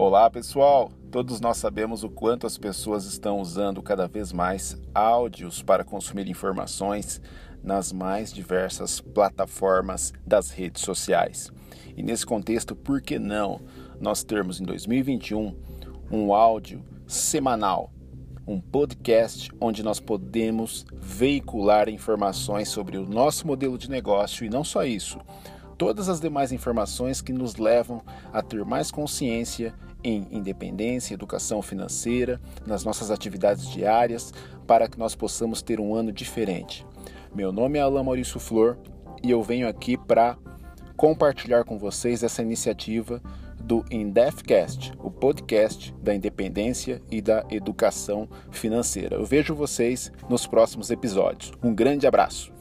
Olá, pessoal! Todos nós sabemos o quanto as pessoas estão usando cada vez mais áudios para consumir informações nas mais diversas plataformas das redes sociais. E nesse contexto, por que não nós termos em 2021 um áudio semanal, um podcast onde nós podemos veicular informações sobre o nosso modelo de negócio e não só isso, todas as demais informações que nos levam a ter mais consciência em independência, educação financeira, nas nossas atividades diárias, para que nós possamos ter um ano diferente. Meu nome é Alain Maurício Flor e eu venho aqui para compartilhar com vocês essa iniciativa do Indefcast, o podcast da independência e da educação financeira. Eu vejo vocês nos próximos episódios. Um grande abraço.